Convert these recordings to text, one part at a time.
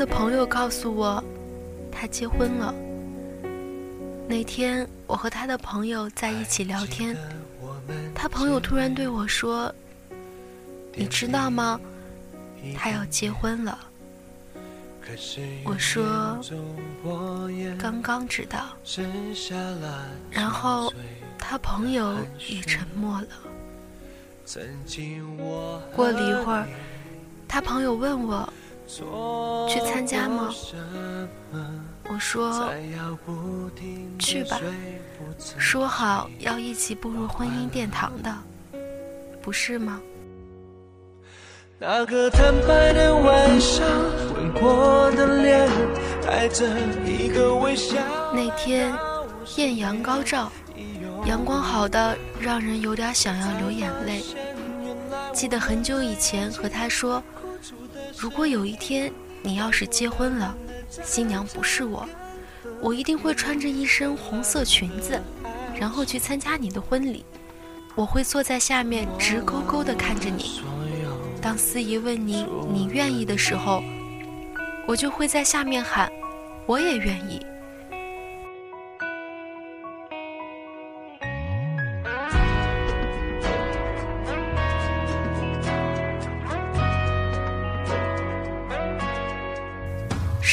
的朋友告诉我，他结婚了。那天我和他的朋友在一起聊天，他朋友突然对我说：“你知道吗？他要结婚了。”我说：“刚刚知道。”然后他朋友也沉默了。过了一会儿，他朋友问我。去参加吗？我说去吧，说好要一起步入婚姻殿堂的，不是吗？那，天艳阳高照，阳光好的让人有点想要流眼泪。记得很久以前和他说。如果有一天你要是结婚了，新娘不是我，我一定会穿着一身红色裙子，然后去参加你的婚礼。我会坐在下面直勾勾地看着你。当司仪问你你愿意的时候，我就会在下面喊，我也愿意。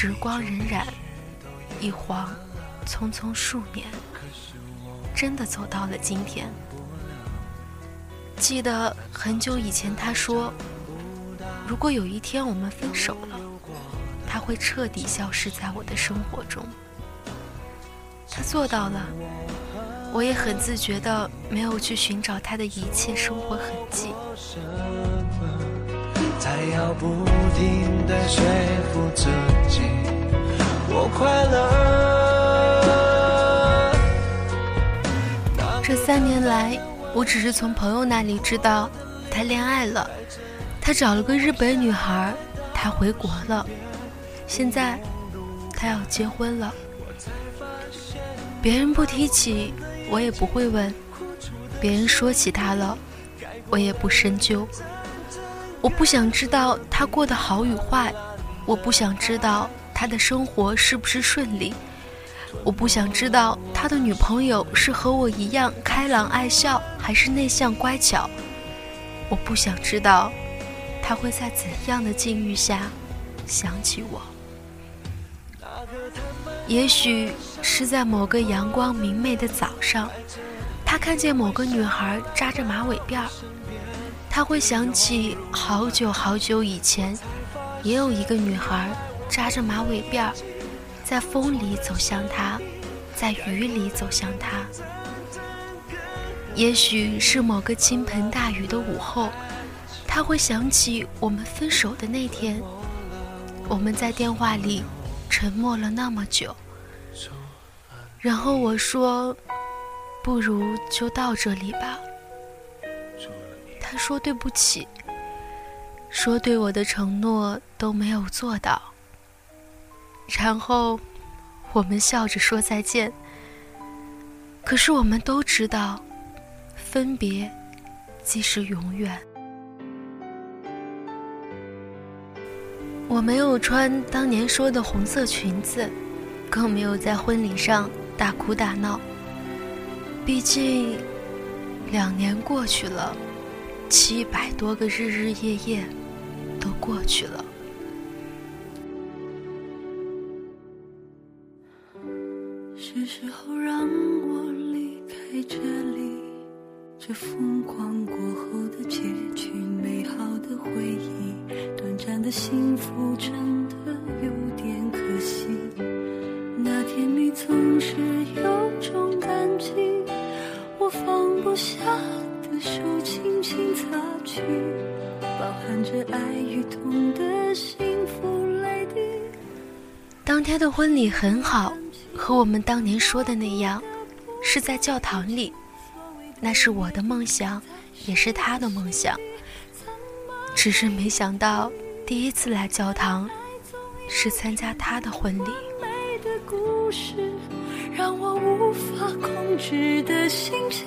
时光荏苒，一晃，匆匆数年，真的走到了今天。记得很久以前，他说：“如果有一天我们分手了，他会彻底消失在我的生活中。”他做到了，我也很自觉的没有去寻找他的一切生活痕迹。才要不停的说服自己，我快乐。这三年来，我只是从朋友那里知道，他恋爱了，他找了个日本女孩，他回国了，现在他要结婚了。别人不提起，我也不会问；别人说起他了，我也不深究。我不想知道他过得好与坏，我不想知道他的生活是不是顺利，我不想知道他的女朋友是和我一样开朗爱笑，还是内向乖巧。我不想知道他会在怎样的境遇下想起我。也许是在某个阳光明媚的早上，他看见某个女孩扎着马尾辫。他会想起好久好久以前，也有一个女孩扎着马尾辫，在风里走向他，在雨里走向他。也许是某个倾盆大雨的午后，他会想起我们分手的那天，我们在电话里沉默了那么久，然后我说：“不如就到这里吧。”他说：“对不起，说对我的承诺都没有做到。”然后，我们笑着说再见。可是我们都知道，分别即是永远。我没有穿当年说的红色裙子，更没有在婚礼上大哭大闹。毕竟，两年过去了。七百多个日日夜夜都过去了，是时候让我离开这里。这疯狂过后的结局，美好的回忆，短暂的幸福，真的有点可惜。那天你总是有种感激，我放不下的。手轻轻擦去，包含着爱与痛的幸福泪滴。当天的婚礼很好，和我们当年说的那样，是在教堂里。那是我的梦想，也是他的梦想。只是没想到，第一次来教堂，是参加他的婚礼。让我无法控制的心情，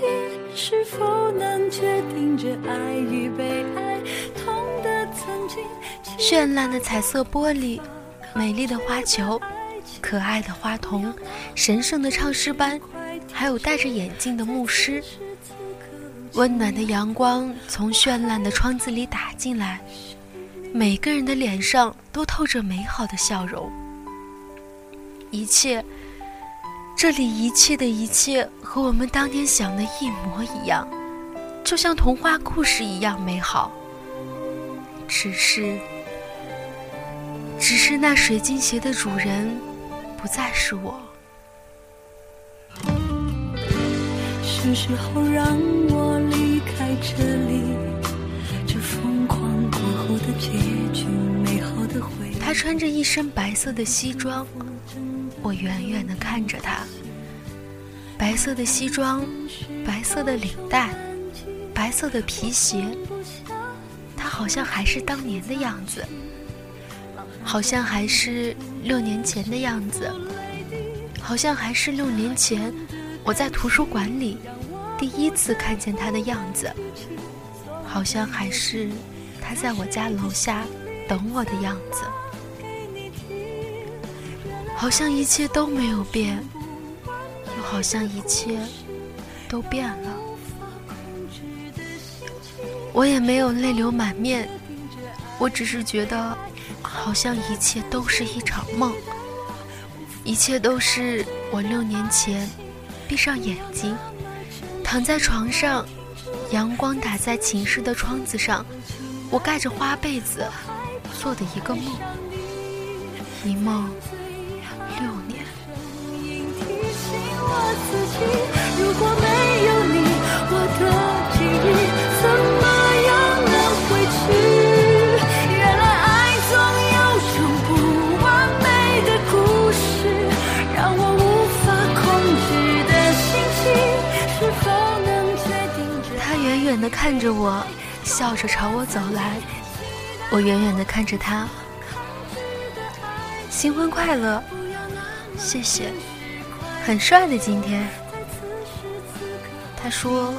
是否能决定着爱与被爱痛的曾经？绚烂的彩色玻璃，美丽的花球，可爱的花童，神圣的唱诗班，还有戴着眼镜的牧师。温暖的阳光从绚烂的窗子里打进来，每个人的脸上都透着美好的笑容。一切，这里一切的一切和我们当天想的一模一样，就像童话故事一样美好。只是，只是那水晶鞋的主人不再是我。是时候让我离开这里，这疯狂过后的结局，美好的回忆。他穿着一身白色的西装，我远远的看着他。白色的西装，白色的领带，白色的皮鞋。他好像还是当年的样子，好像还是六年前的样子，好像还是六年前我在图书馆里。第一次看见他的样子，好像还是他在我家楼下等我的样子，好像一切都没有变，又好像一切都变了。我也没有泪流满面，我只是觉得，好像一切都是一场梦，一切都是我六年前闭上眼睛。躺在床上，阳光打在寝室的窗子上，我盖着花被子做的一个梦，一梦看着我，笑着朝我走来。我远远的看着他，新婚快乐，谢谢，很帅的今天。他说，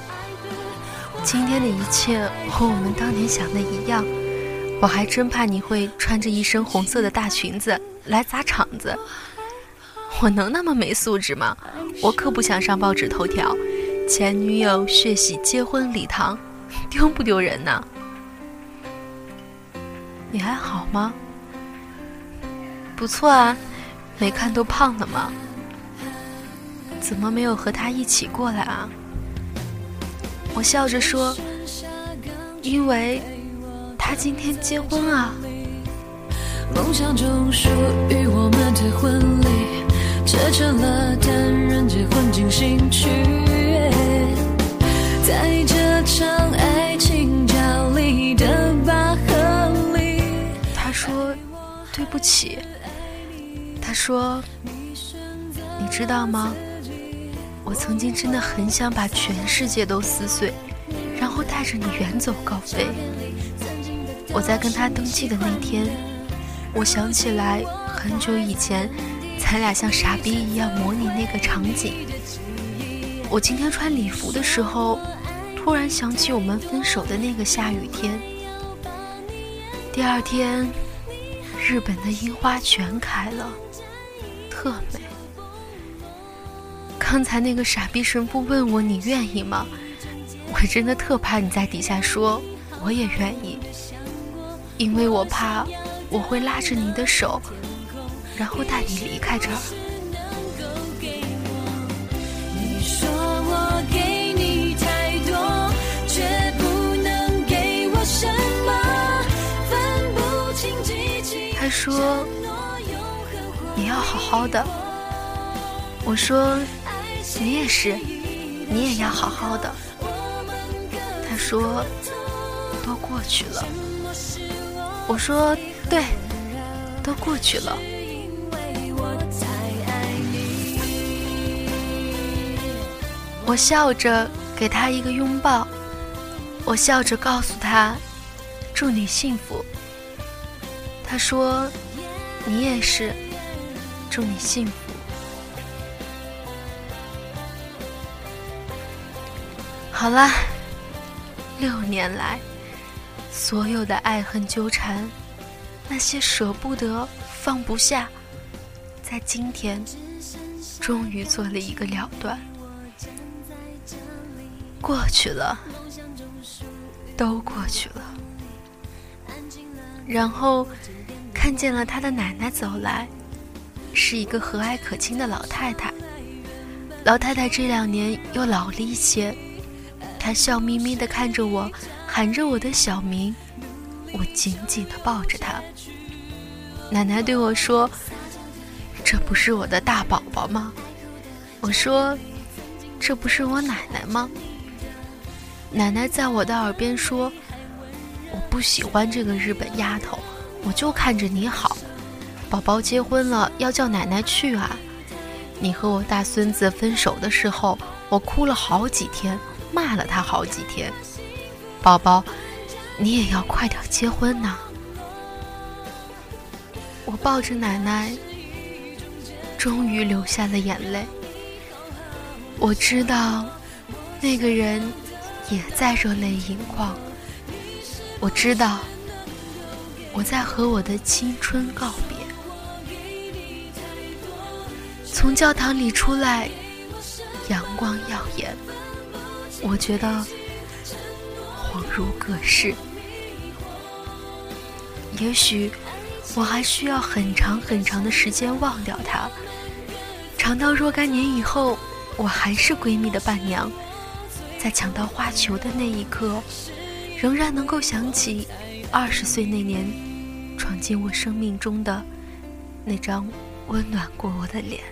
今天的一切和我们当年想的一样。我还真怕你会穿着一身红色的大裙子来砸场子。我能那么没素质吗？我可不想上报纸头条。前女友血洗结婚礼堂，丢不丢人呢？你还好吗？不错啊，没看都胖了吗？怎么没有和他一起过来啊？我笑着说：“因为他今天结婚啊。”梦想中属于我们的婚礼，这成了单人结婚进行曲。在这场爱情角力的拔河里，他说：“对不起。”他说：“你知道吗？我曾经真的很想把全世界都撕碎，然后带着你远走高飞。”我在跟他登记的那天，我想起来很久以前，咱俩像傻逼一样模拟那个场景。我今天穿礼服的时候。突然想起我们分手的那个下雨天。第二天，日本的樱花全开了，特美。刚才那个傻逼神父问我你愿意吗？我真的特怕你在底下说我也愿意，因为我怕我会拉着你的手，然后带你离开这儿。说你要好好的，我说你也是，你也要好好的。他说都过去了，我说对，都过去了。我笑着给他一个拥抱，我笑着告诉他祝你幸福。他说：“你也是，祝你幸福。”好了，六年来，所有的爱恨纠缠，那些舍不得、放不下，在今天终于做了一个了断。过去了，都过去了。然后看见了他的奶奶走来，是一个和蔼可亲的老太太。老太太这两年又老了一些，她笑眯眯地看着我，喊着我的小名。我紧紧地抱着她。奶奶对我说：“这不是我的大宝宝吗？”我说：“这不是我奶奶吗？”奶奶在我的耳边说：“我不喜欢这个日本丫头，我就看着你好。宝宝结婚了，要叫奶奶去啊。你和我大孙子分手的时候，我哭了好几天，骂了他好几天。宝宝。”你也要快点结婚呐！我抱着奶奶，终于流下了眼泪。我知道，那个人也在热泪盈眶。我知道，我在和我的青春告别。从教堂里出来，阳光耀眼，我觉得。恍如隔世，也许我还需要很长很长的时间忘掉他，长到若干年以后，我还是闺蜜的伴娘，在抢到花球的那一刻，仍然能够想起二十岁那年闯进我生命中的那张温暖过我的脸。